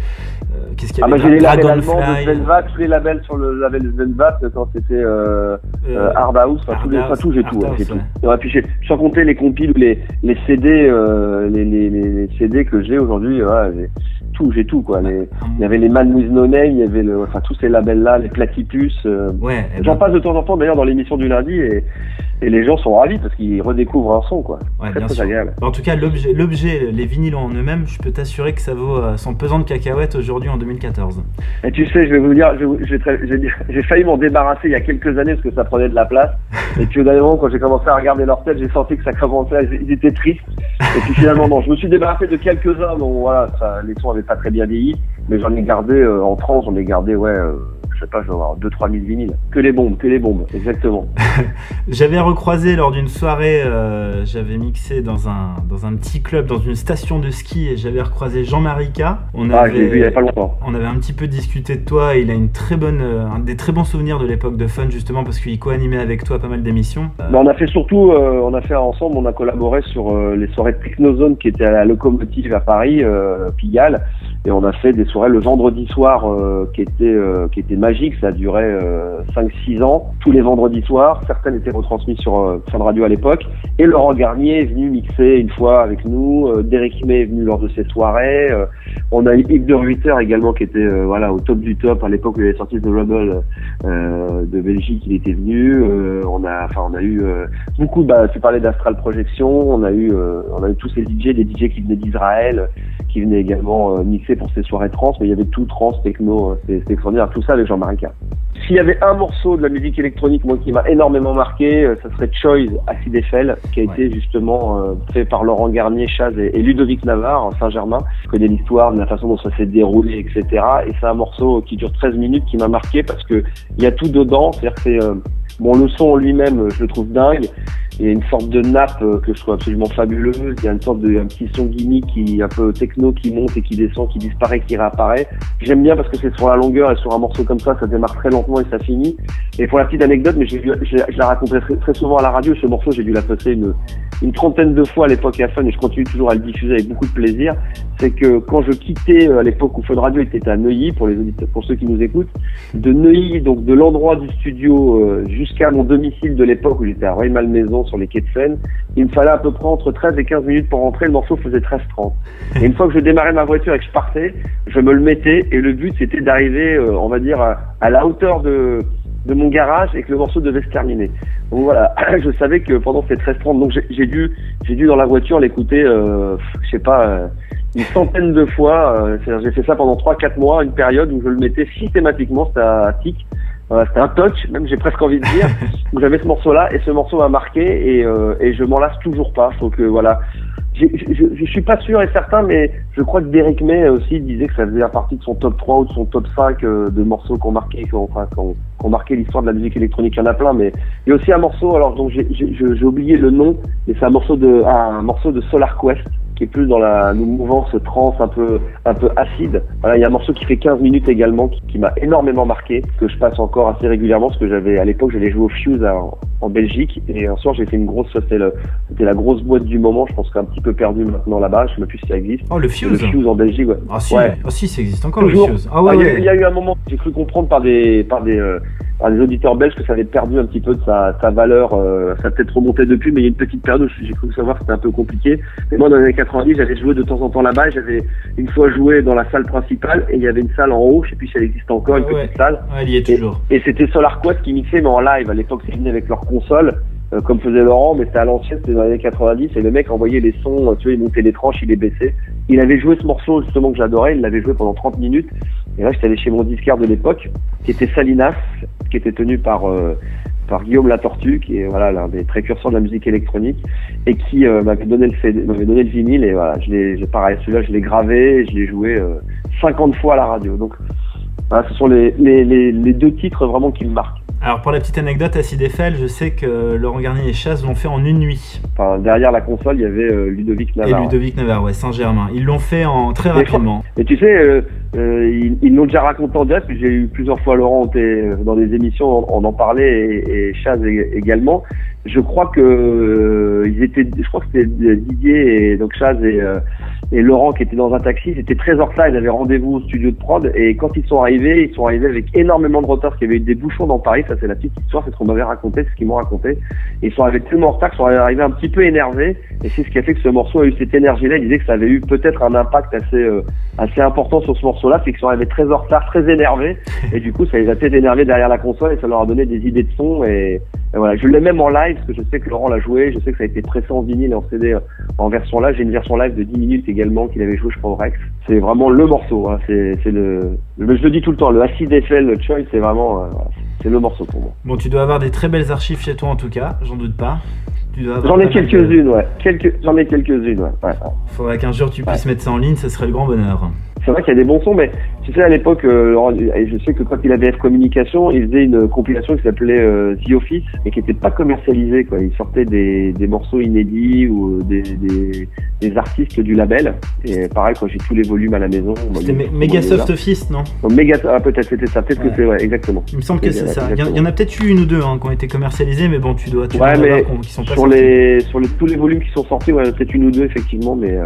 euh, qu'est-ce qu'il y Ah bah avait j'ai les labels allemands de Svenvat, tous les labels sur le label de Svenvat quand c'était euh, euh, euh, enfin tous les, Hard enfin, tout j'ai tout, ouais, j'ai House, tout. Et puis j'ai, sans compter les compiles ou les, les CD, euh, les, les, les, CD que j'ai aujourd'hui, ouais, j'ai tout, j'ai tout quoi. Les, il y avait les Man with No Name, il y avait le, enfin tous ces labels là, les Platypus. euh, Ouais, eh J'en ben, passe de temps en temps d'ailleurs dans l'émission du lundi et, et les gens sont ravis parce qu'ils redécouvrent un son quoi. ouais, très bien très sûr. agréable. En tout cas, l'objet, l'objet, les vinyles en eux-mêmes, je peux t'assurer que ça vaut euh, son pesant de cacahuètes aujourd'hui en 2014. Et tu sais, je vais vous dire, j'ai failli m'en débarrasser il y a quelques années parce que ça prenait de la place. Et puis au dernier moment, quand j'ai commencé à regarder leur tête, j'ai senti que ça commençait, ils étaient tristes. Et puis finalement, non, je me suis débarrassé de quelques-uns dont voilà, les sons avaient pas très bien vieilli, mais j'en ai gardé euh, en France, j'en ai gardé, ouais, euh, je sais pas, je vais avoir 2-3 000 vinyles. Que les bombes, que les bombes, exactement. J'avais recroisé lors d'une soirée, euh, j'avais mixé dans un, dans un petit club, dans une station de ski, et j'avais recroisé Jean-Marie K. On Ah, je l'ai vu il y a pas longtemps. On avait un petit peu discuté de toi, et il a une très bonne, euh, un des très bons souvenirs de l'époque de Fun, justement, parce qu'il co-animait avec toi pas mal d'émissions. Euh, Mais on a fait surtout, euh, on a fait ensemble, on a collaboré sur les soirées Technozone qui étaient à la locomotive à Paris, Pigalle, et on a fait des soirées le vendredi soir qui étaient qui étaient magiques, ça a duré euh, 5-6 ans, tous les vendredis soirs, certaines étaient retransmises sur euh, Fun Radio à l'époque, et Laurent Garnier est venu mixer une fois avec nous, euh, Derek May est venu lors de ces soirées, euh, on a eu Yves de Ruiter également qui était euh, voilà au top du top. À l'époque où il avait sorti The euh, de Belgique, il était venu, on a enfin on a eu beaucoup bah tu parlais d'Astral Projection. On a eu on a eu tous ces DJ des DJ qui venaient d'Israël qui venaient également mixer pour ces soirées trans. Mais il y avait tout trans techno c'est extraordinaire. Tout ça avec Jean-Marie S'il y avait un morceau de la musique électronique moi qui m'a énormément marqué euh, ça serait Choice Acid Eiffel qui a été justement euh, fait par Laurent Garnier Chaz et, et Ludovic Navarre en Saint-Germain. Je connais l'histoire de la façon dont ça s'est déroulé etc et c'est un morceau qui dure 13 minutes qui m'a marqué parce que il y a tout dedans. C'est-à-dire que c'est euh, Bon, le son en lui-même, je le trouve dingue. Il y a une sorte de nappe euh, que je trouve absolument fabuleuse. Il y a une sorte de un petit son gimmick qui un peu techno qui monte et qui descend, qui disparaît, qui réapparaît. J'aime bien parce que c'est sur la longueur et sur un morceau comme ça, ça démarre très lentement et ça finit. Et pour la petite anecdote, mais dû- je, je la racontais très, très souvent à la radio. Ce morceau, j'ai dû la passer une, une trentaine de fois à l'époque à Fun et je continue toujours à le diffuser avec beaucoup de plaisir. C'est que quand je quittais euh, à l'époque où Fun Radio était à Neuilly, pour les auditeurs, pour ceux qui nous écoutent, de Neuilly, donc de l'endroit du studio euh, jusqu'à mon domicile de l'époque où j'étais à Rueil-Malmaison sur les quais de Seine, il me fallait à peu près entre 13 et 15 minutes pour rentrer. Le morceau faisait 13h30. Et une fois que je démarrais ma voiture et que je partais, je me le mettais et le but c'était d'arriver, euh, on va dire, à, la hauteur de mon garage et que le morceau devait se terminer. Donc voilà, je savais que pendant ces 13h30, donc j'ai- dû, dû dans la voiture l'écouter, euh, je sais pas, euh, une centaine de fois. euh, j'ai fait ça pendant 3-4 mois, une période où je le mettais systématiquement, à tic. Voilà, c'était un touch, même j'ai presque envie de dire, où j'avais ce morceau-là et ce morceau m'a marqué et, euh, et je m'en lasse toujours pas. Trouve que voilà, j'ai- je, je, je suis pas sûr et certain, mais je crois que Derek May aussi disait que ça faisait partie de son top 3 ou de son top 5 euh, de morceaux qu'on marqué, qu'on enfin, qu'on- qu'on marqué l'histoire de la musique électronique. Il y en a plein, mais il y a aussi un morceau, alors donc j'ai j'ai- j'ai oublié le nom, mais c'est un morceau de un morceau de Solar Quest qui est plus dans la mouvance trance un peu un peu acide. Voilà, il y a un morceau qui fait 15 minutes également qui, qui m'a énormément marqué, que je passe encore assez régulièrement parce que j'avais à l'époque j'allais jouer au Fuse à- en Belgique et un soir j'ai fait une grosse c'était le- c'était la grosse boîte du moment, je pense qu'un petit peu perdu maintenant là-bas, je sais même plus si ça existe. Oh, le Le Fuse Fuse en Belgique, ouais. Ah si, Ouais. ah si, ça existe encore Toujours. le Fuse. Ah ouais, Ah, il, y ouais. y a eu un moment, j'ai cru comprendre par des par des euh, par des auditeurs belges que ça avait perdu un petit peu de sa, sa valeur. euh, ça a peut-être remonté depuis, mais il y a une petite période où j'ai cru savoir que c'était un peu compliqué. Mais moi, dans les années 90, j'avais joué de temps en temps là-bas. J'avais une fois joué dans la salle principale et il y avait une salle en haut. Je sais plus si elle existe encore, une ouais. petite salle. Ouais, il y est toujours. Et c'était Solar Quest qui mixait, mais en live. À l'époque, ils venaient avec leur console, euh, comme faisait Laurent, mais c'était à l'ancienne, c'était dans les années 90. Et le mec envoyait les sons, euh, tu vois, il montait les tranches, il les baissait. Il avait joué ce morceau, justement, que j'adorais. Il l'avait joué pendant 30 minutes. Et là, j'étais allé chez mon disquaire de l'époque, qui était Salinas, qui était tenu par, euh, par Guillaume Latortue, qui est voilà l'un des précurseurs de la musique électronique, et qui euh, m'avait donné le donné le vinyle. Et voilà, je l'ai, pareil, celui-là, je l'ai gravé, je l'ai joué euh, 50 fois à la radio. Donc, voilà, ce sont les, les, les, les deux titres vraiment qui me marquent. Alors pour la petite anecdote, Acid Eiffel, je sais que Laurent Garnier et Chaz l'ont fait en une nuit. Enfin, derrière la console, il y avait euh, Ludovic Et Navarre. Ludovic Navarre, ouais, Saint-Germain. Ils l'ont fait en très rapidement. Et tu sais, euh, ils ils l'ont déjà raconté en direct, j'ai eu plusieurs fois Laurent dans des émissions, on, en parlait, et, et Chaz ég- également. Je crois que euh, ils étaient, je crois que c'était Didier et donc Chaz et, euh, et Laurent qui étaient dans un taxi, c'était très en retard, ils avaient rendez-vous au studio de prod, et quand ils sont arrivés, ils sont arrivés avec énormément de retard, parce qu'il y avait eu des bouchons dans Paris, ça c'est la petite histoire, c'est ce qu'on m'avait raconté, ce qu'ils m'ont raconté, ils sont arrivés tellement en retard qu'ils sont arrivés un petit peu énervés, et c'est ce qui a fait que ce morceau a eu cette énergie-là, ils disaient que ça avait eu peut-être un impact assez euh, assez important sur ce morceau-là, c'est qu'ils sont arrivés très en retard, très énervés, et du coup, ça les a peut-être énervés derrière la console, et ça leur a donné des idées de son, et, et voilà. Je l'ai même en live, parce que je sais que Laurent l'a joué, je sais que ça a été pressé en vinyle et en CD euh, en version live. J'ai une version live de 10 minutes également qu'il avait joué, je crois, au Rex. C'est vraiment le morceau, hein. c'est c'est le, je le dis tout le temps, le Acid Eiffel, le Choice, c'est vraiment, euh, c'est le morceau pour moi. Bon, tu dois avoir des très belles archives chez toi en tout cas, j'en doute pas. J'en ai quelques-unes, ouais. Quelques, j'en ai quelques-unes, ouais. ouais, ouais. Faudrait qu'un jour tu puisses mettre ça en ligne, ce serait le grand bonheur. C'est vrai qu'il y a des bons sons, mais tu sais, à l'époque, euh, Laurent- je sais que quand il avait F Communication, il faisait une compilation qui s'appelait euh, The Office et qui n'était pas commercialisée. Quoi. Il sortait des, des morceaux inédits ou des, des, des artistes du label. Et pareil, quand j'ai tous les volumes à la maison. C'était Megasoft Office, non? Donc, Mega, ah, peut-être c'était ça, peut-être Ouais. que c'est ouais, exactement. Il me semble que c'est ça. Il y, en- il y en a peut-être eu une ou deux hein, qui ont été commercialisées, mais bon, tu dois, tu Ouais, dois mais avoir qui sont pas sur les sur les, tous les volumes qui sont sortis, ouais, peut-être une ou deux effectivement, mais euh,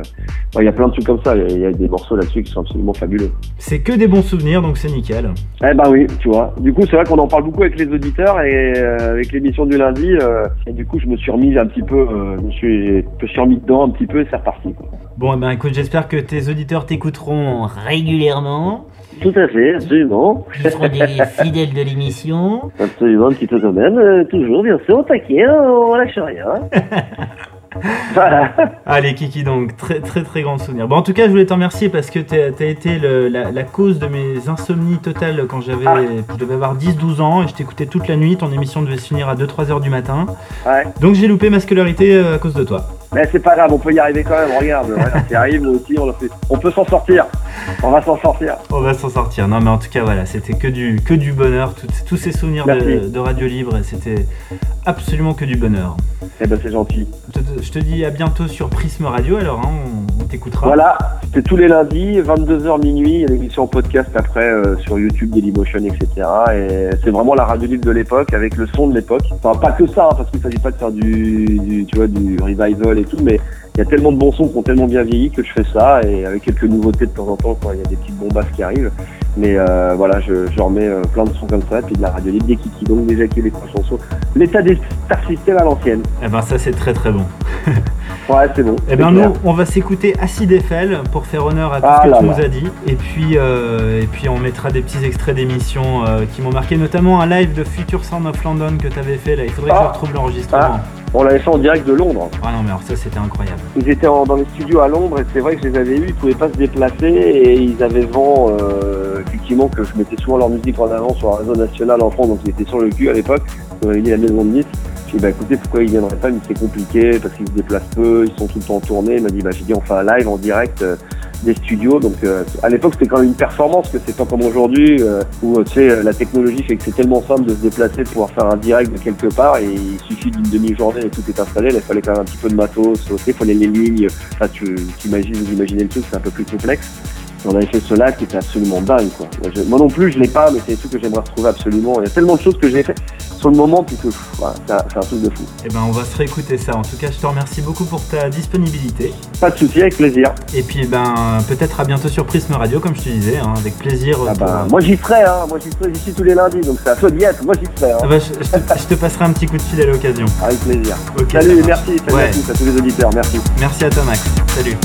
ouais, il y a plein de trucs comme ça. Il y y, a des morceaux là-dessus qui sont absolument fabuleux. C'est que des bons souvenirs, donc c'est nickel. Eh ben oui, tu vois. Du coup, c'est vrai qu'on en parle beaucoup avec les auditeurs et euh, avec l'émission du lundi. euh, et du coup, je me suis remis un petit peu, euh, je me suis, je suis remis dedans un petit peu et c'est reparti. quoi. Bon, eh ben écoute, j'espère que tes auditeurs t'écouteront régulièrement. Tout à fait, absolument. Ils seront des fidèles de l'émission. Absolument, un petit peu euh, toujours, bien sûr, au taquet, hein, on lâche rien. voilà. Allez, Kiki, donc, très très très grand souvenir. Bon, en tout cas, je voulais te remercier parce que t'as as été le- la, la cause de mes insomnies totales quand j'avais, je devais avoir 10-12 ans et je t'écoutais toute la nuit. Ton émission devait se finir à 2-3 heures du matin. Ouais. Donc j'ai loupé ma scolarité euh, à cause de toi. Mais c'est pas grave, on peut y arriver quand même. Regarde, ça arrive, aussi, on, le fait. on peut s'en sortir. On va s'en sortir. On va s'en sortir. Non, mais en tout cas, voilà, c'était que du, que du bonheur. Tout- tous ces souvenirs de Radio Libre, c'était absolument que du bonheur. Eh ben, c'est gentil. Je te, dis à bientôt sur Prisme Radio, alors, hein, on, on t'écoutera. Voilà, c'est tous les lundis, 22h minuit, il y a l'émission en podcast après euh, sur YouTube, Dailymotion, etc. Et c'est vraiment la radio libre de l'époque, avec le son de l'époque. Enfin, pas que ça, hein, parce qu'il s'agit pas de faire du, du, tu vois, du revival et tout, mais il y a tellement de bons sons qui ont tellement bien vieilli que je fais ça, et avec quelques nouveautés de temps en temps, quand il y a des petites bombasses qui arrivent. Mais euh, voilà, je, je remets euh, plein de sons comme ça, puis de la radio libre des kiki, donc déjà qu'il y a les trois chansons. L'état des Star System à l'ancienne. Eh ben, ça, c'est très très bon. Ouais, c'est bon. Eh ben clair. nous, on va s'écouter Acid Eiffel pour faire honneur à tout Ah ce que là tu là. nous as dit. Et puis, euh, et puis on mettra des petits extraits d'émissions qui m'ont marqué, notamment un live de Future Sound of London que tu avais fait là. Il faudrait que je Ah. retrouve l'enregistrement. Ah, on l'avait fait en direct de Londres. Ah non, mais alors ça, c'était incroyable. Ils étaient en- dans les studios à Londres et c'est vrai que je les avais eus, ils pouvaient pas se déplacer et ils avaient vent euh, effectivement que je mettais souvent leur musique en avant sur un réseau national en France, donc ils étaient sur le cul à l'époque, on avait dit la maison de Nice. J'ai dit bah écoutez pourquoi ils viendraient pas, mais c'est compliqué parce qu'ils se déplacent peu, ils sont tout le temps en tournée. Il m'a dit bah j'ai dit on fait un live en direct, euh, des studios. Donc euh, à l'époque c'était quand même une performance que c'est pas comme aujourd'hui euh, où tu sais la technologie fait que c'est tellement simple de se déplacer de pouvoir faire un direct de quelque part et il suffit d'une demi-journée et tout est installé. Il fallait quand même un petit peu de matos, il fallait les lignes. Enfin, tu imagines, vous imaginez le truc, c'est un peu plus complexe. Et on avait fait ce lac qui était absolument dingue. Quoi. Moi, je- moi non plus, je l'ai pas, mais c'est des trucs que j'aimerais retrouver absolument. Il y a tellement de choses que j'ai fait sur le moment, puis que voilà, c'est un, truc de fou. Eh ben, on va se réécouter ça. En tout cas, je te remercie beaucoup pour ta disponibilité. Pas de souci, avec plaisir. Et puis, eh ben, peut-être à bientôt sur Prisme Radio, comme je te disais, hein, avec plaisir. Ah pour- bah, moi j'y serai, hein. moi j'y serai, j'y suis tous les lundis, donc c'est à toi d'y être. Moi j'y serai. Hein. Ah bah, je, je te, je te passerai un petit coup de fil à l'occasion. Avec plaisir. Salut, merci, salut Ouais. à tous, à tous les auditeurs, merci. Merci à toi, Max. Salut.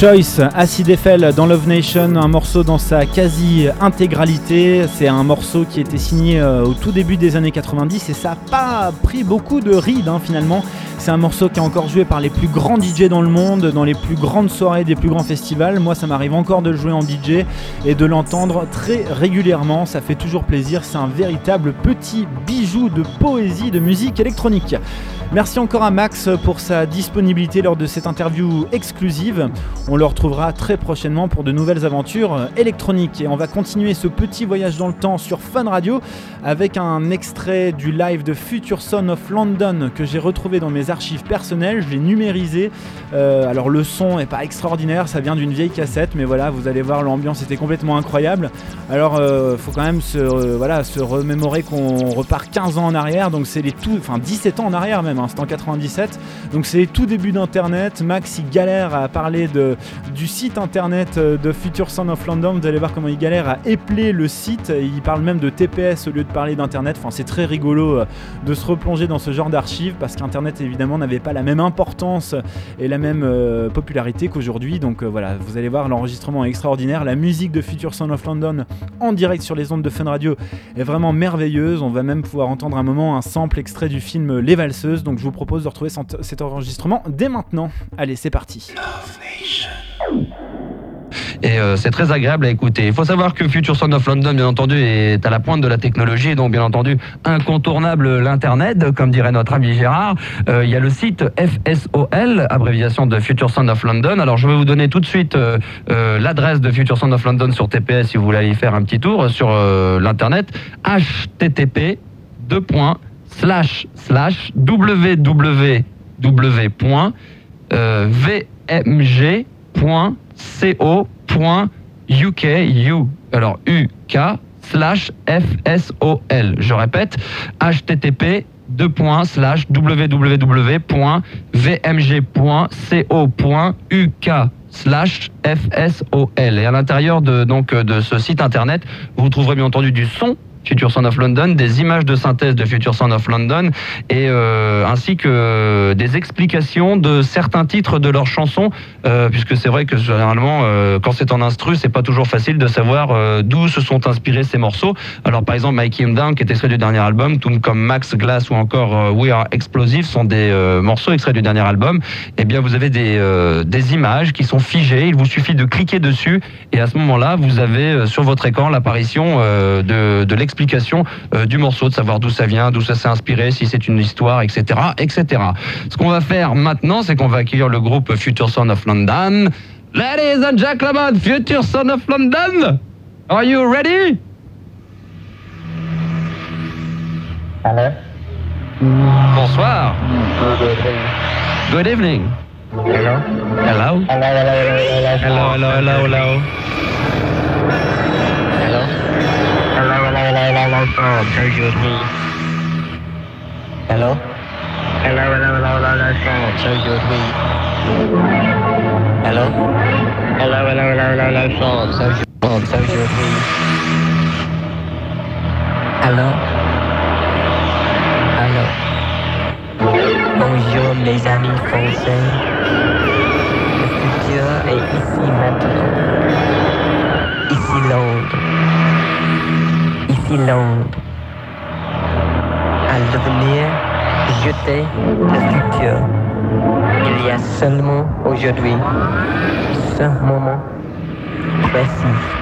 Choice, Acid Eiffel dans Love Nation, un morceau dans sa quasi-intégralité. C'est un morceau qui était signé euh, au tout début des années 90 et ça n'a pas pris beaucoup de rides hein, finalement. C'est un morceau qui est encore joué par les plus grands DJ dans le monde, dans les plus grandes soirées des plus grands festivals. Moi, ça m'arrive encore de le jouer en DJ et de l'entendre très régulièrement. Ça fait toujours plaisir. C'est un véritable petit bijou de poésie de musique électronique. Merci encore à Max pour sa disponibilité lors de cette interview exclusive. On le retrouvera très prochainement pour de nouvelles aventures électroniques. Et on va continuer ce petit voyage dans le temps sur Fun Radio avec un extrait du live de Future Son of London que j'ai retrouvé dans mes archives personnelles. Je l'ai numérisé. Euh, alors le son est pas extraordinaire, ça vient d'une vieille cassette, mais voilà, vous allez voir, l'ambiance était complètement incroyable. Alors euh, faut quand même se, euh, voilà, se remémorer qu'on repart 15 ans en arrière, donc c'est les tout, enfin 17 ans en arrière même, hein, c'est en 97. Donc c'est les tout début d'internet. Max il galère à parler de, du site internet de Future Son of London. Vous allez voir comment il galère à épeler le site. Il parle même de TPS au lieu de parler d'internet. Enfin c'est très rigolo de se replonger dans ce genre d'archives parce qu'internet évidemment n'avait pas la même importance et la même euh, popularité qu'aujourd'hui. Donc euh, voilà, vous allez voir l'enregistrement est extraordinaire. La musique de Future Son of London en direct sur les ondes de Fun Radio est vraiment merveilleuse. On va même pouvoir entendre un moment un sample extrait du film Les Valseuses. Donc je vous propose de retrouver cet enregistrement dès maintenant. Allez, c'est parti. Et euh, c'est très agréable à écouter. Il faut savoir que Future Son of London, bien entendu, est à la pointe de la technologie, donc bien entendu incontournable l'Internet, comme dirait notre ami Gérard. Euh, il y a le site FSOL, abréviation de Future Son of London. Alors je vais vous donner tout de suite euh, l'adresse de Future Son of London sur TPS si vous voulez aller faire un petit tour sur l'Internet. http deux points, slash slash www euh, vmg.co.uk u alors uk slash fsol je répète http www.vmg.co.uk slash fsol et à l'intérieur de donc de ce site internet vous trouverez bien entendu du son Future Sound of London, des images de synthèse de Future Sound of London, et euh, ainsi que des explications de certains titres de leurs chansons, euh, puisque c'est vrai que généralement, euh, quand c'est en instru, c'est pas toujours facile de savoir euh, d'où se sont inspirés ces morceaux. Alors par exemple, Mikey Him Down, qui est extrait du dernier album, tout comme Max Glass ou encore euh, We Are Explosive, sont des euh, morceaux extraits du dernier album. Eh bien, vous avez des, euh, images qui sont figées. Il vous suffit de cliquer dessus, et à ce moment-là, vous avez euh, sur votre écran l'apparition euh, de, de l'explication euh, du morceau, de savoir d'où ça vient, d'où ça s'est inspiré, si c'est une histoire, etc., etc. Ce qu'on va faire maintenant, c'est qu'on va accueillir le groupe Future Son of London. Ladies and gentlemen, Future Son of London, are you ready? Hello? Bonsoir. Good evening. Hello. Hello. Hello. Hello. Hello. Hello. hello. hello. Hello, hello, hello, phone. Search with me. Hello? Hello, hello, hello, hello, hello, phone. Search with me. Hello? Hello, hello, hello, hello, hello, phone. Search phone. Search with me. Hello? Hello? Oh, Bonjour mes amis français. Le futur est ici maintenant. Ici Londres. Ici Londres. À l'avenir, jeter le futur. Il y a seulement aujourd'hui, ce moment précis.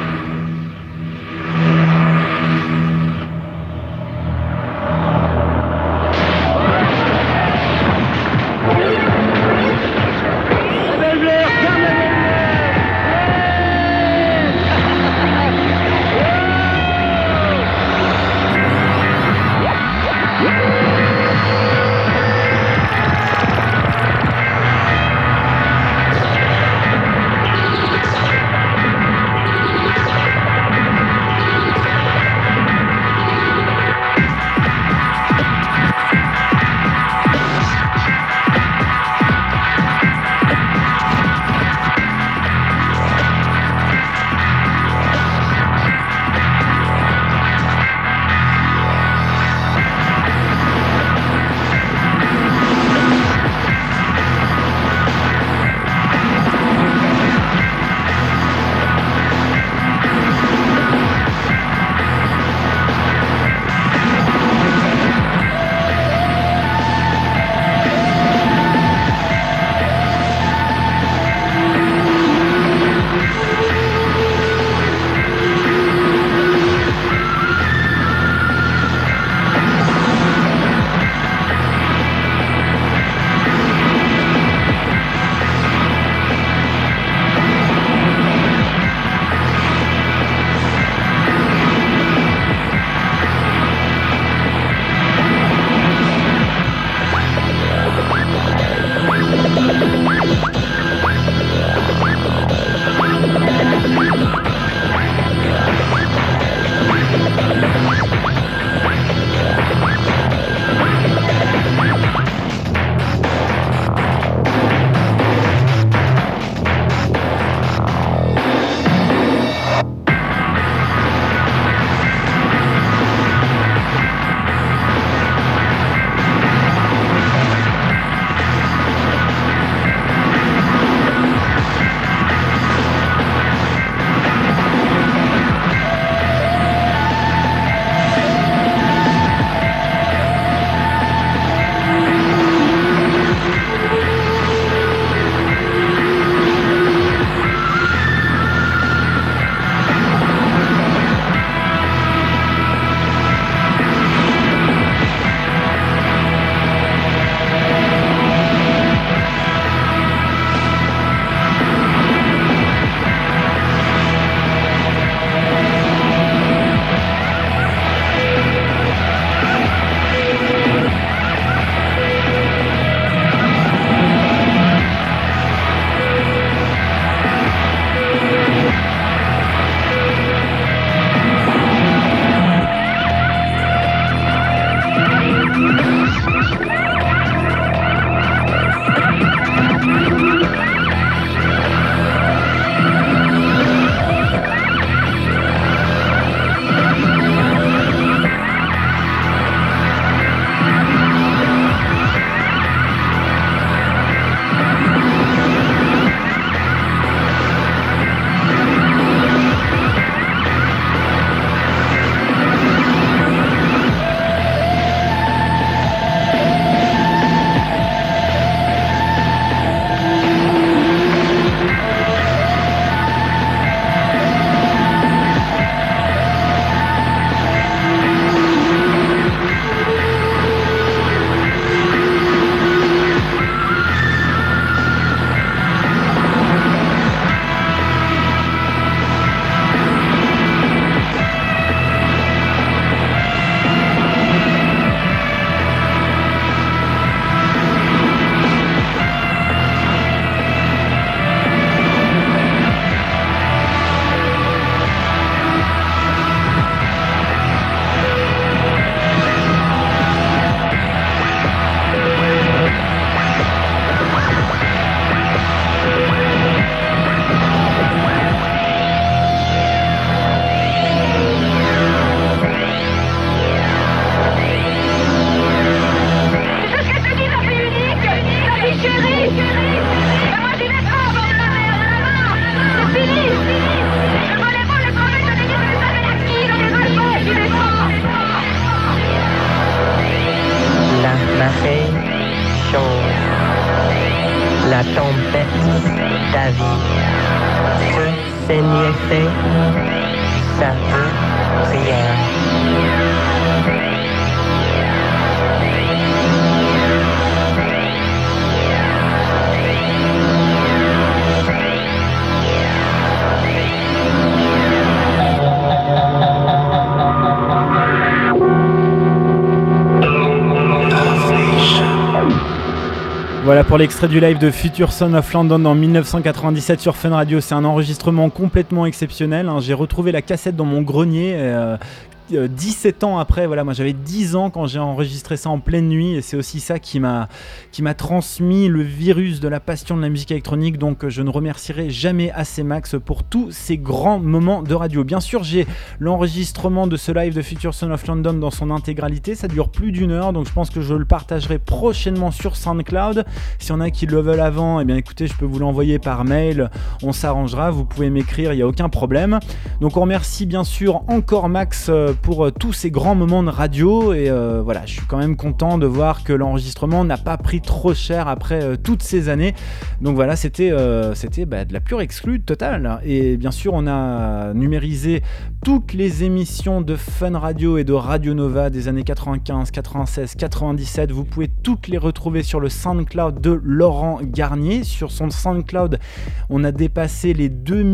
Pour l'extrait du live de Future Son of London en 1997 sur Fun Radio. C'est un enregistrement complètement exceptionnel. hein. J'ai retrouvé la cassette dans mon grenier. Euh, euh, 17 ans après, voilà, moi j'avais 10 ans quand j'ai enregistré ça en pleine nuit et c'est aussi ça qui m'a qui m'a transmis le virus de la passion de la musique électronique. Donc euh, je ne remercierai jamais assez Max pour tous ces grands moments de radio. Bien sûr, j'ai l'enregistrement de ce live de Future Son of London dans son intégralité. Ça dure plus d'une heure, donc je pense que je le partagerai prochainement sur SoundCloud. Si on a qui le veulent avant, eh bien écoutez, je peux vous l'envoyer par mail. On s'arrangera. Vous pouvez m'écrire, il n'y a aucun problème. Donc on remercie bien sûr encore Max euh, pour euh, tous ces grands moments de radio et euh, voilà, je suis quand même content de voir que l'enregistrement n'a pas pris trop cher après euh, toutes ces années. Donc voilà, c'était c'était bah, de la pure exclue totale. Et bien sûr, on a numérisé toutes les émissions de Fun Radio et de Radio Nova des années 95, 96, 97. Vous pouvez toutes les retrouver sur le SoundCloud de Laurent Garnier. Sur son SoundCloud, on a dépassé les 2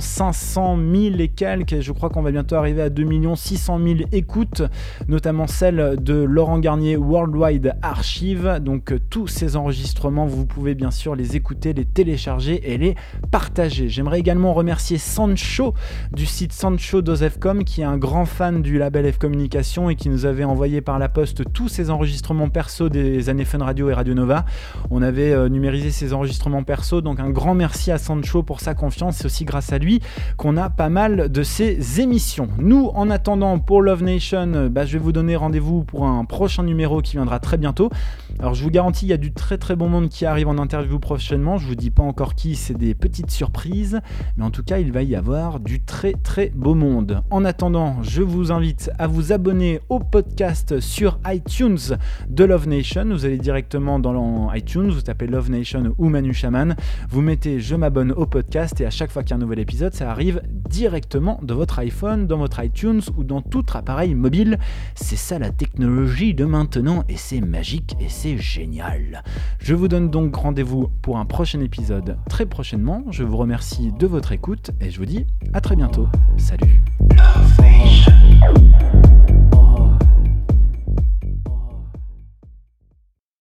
500 000 et quelques. Je crois qu'on va bientôt arriver à 2 600 000 écoutes, notamment celle de Laurent Garnier Worldwide Archive. Donc euh, tous ces enregistrements, vous pouvez bien sûr les écouter, les télécharger et les partager. J'aimerais également remercier Sancho du site Sancho.com qui est un grand fan du label F Communication et qui nous avait envoyé par la poste tous ses enregistrements perso des années Fun Radio et Radio Nova. On avait euh, numérisé ces enregistrements perso, donc un grand merci à Sancho pour sa confiance. C'est aussi grâce à lui qu'on a pas mal de ces émissions. Nous, en attendant, pour Love Nation, euh, bah, je vais vous donner rendez-vous pour un prochain numéro qui viendra très bientôt. Alors je vous garantis, il y a du très très bon monde qui arrive en interview prochainement. Je vous dis pas encore qui, c'est des petites surprises, mais en tout cas, il va y avoir du très très beau monde. En attendant, je vous invite à vous abonner au podcast sur iTunes de Love Nation. Vous allez directement dans iTunes, vous tapez Love Nation ou Manu Chaman, vous mettez je m'abonne au podcast et à chaque fois qu'il y a un nouvel épisode, ça arrive directement de votre iPhone, dans votre iTunes ou tout appareil mobile. C'est ça la technologie de maintenant et c'est magique et c'est génial. Je vous donne donc rendez-vous pour un prochain épisode très prochainement. Je vous remercie de votre écoute et je vous dis à très bientôt. Salut.